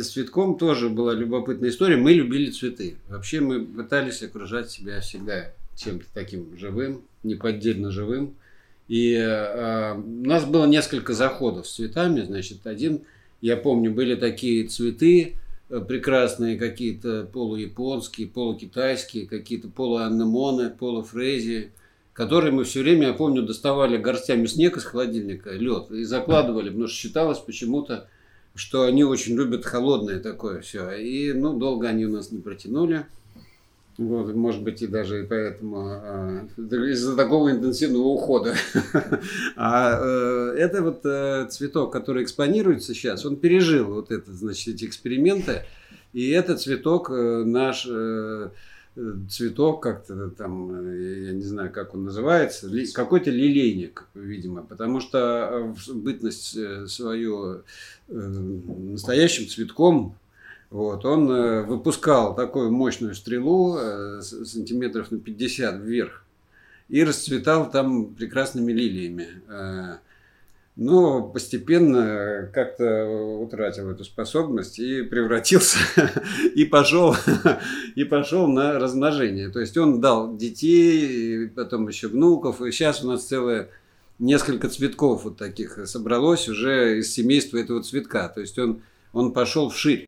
с цветком тоже была любопытная история. Мы любили цветы. Вообще мы пытались окружать себя всегда чем-то таким живым, неподдельно живым. И э, у нас было несколько заходов с цветами. Значит, один, я помню, были такие цветы э, прекрасные, какие-то полуяпонские, полукитайские, какие-то полуаннемоны, полуфрези, которые мы все время, я помню, доставали горстями снег из холодильника, лед, и закладывали, потому что считалось почему-то, что они очень любят холодное такое все. И, ну, долго они у нас не протянули. Вот, может быть, и даже и поэтому а, из-за такого интенсивного ухода. А э, это вот э, цветок, который экспонируется сейчас, он пережил вот это, значит, эти эксперименты. И этот цветок э, наш цветок как-то там, я не знаю, как он называется, какой-то лилейник, видимо, потому что в бытность свою настоящим цветком вот, он э, выпускал такую мощную стрелу э, сантиметров на 50 вверх и расцветал там прекрасными лилиями. Но постепенно как-то утратил эту способность и превратился и пошел и пошел на размножение. То есть он дал детей, потом еще внуков, и сейчас у нас целое несколько цветков вот таких собралось уже из семейства этого цветка. То есть он он пошел вширь.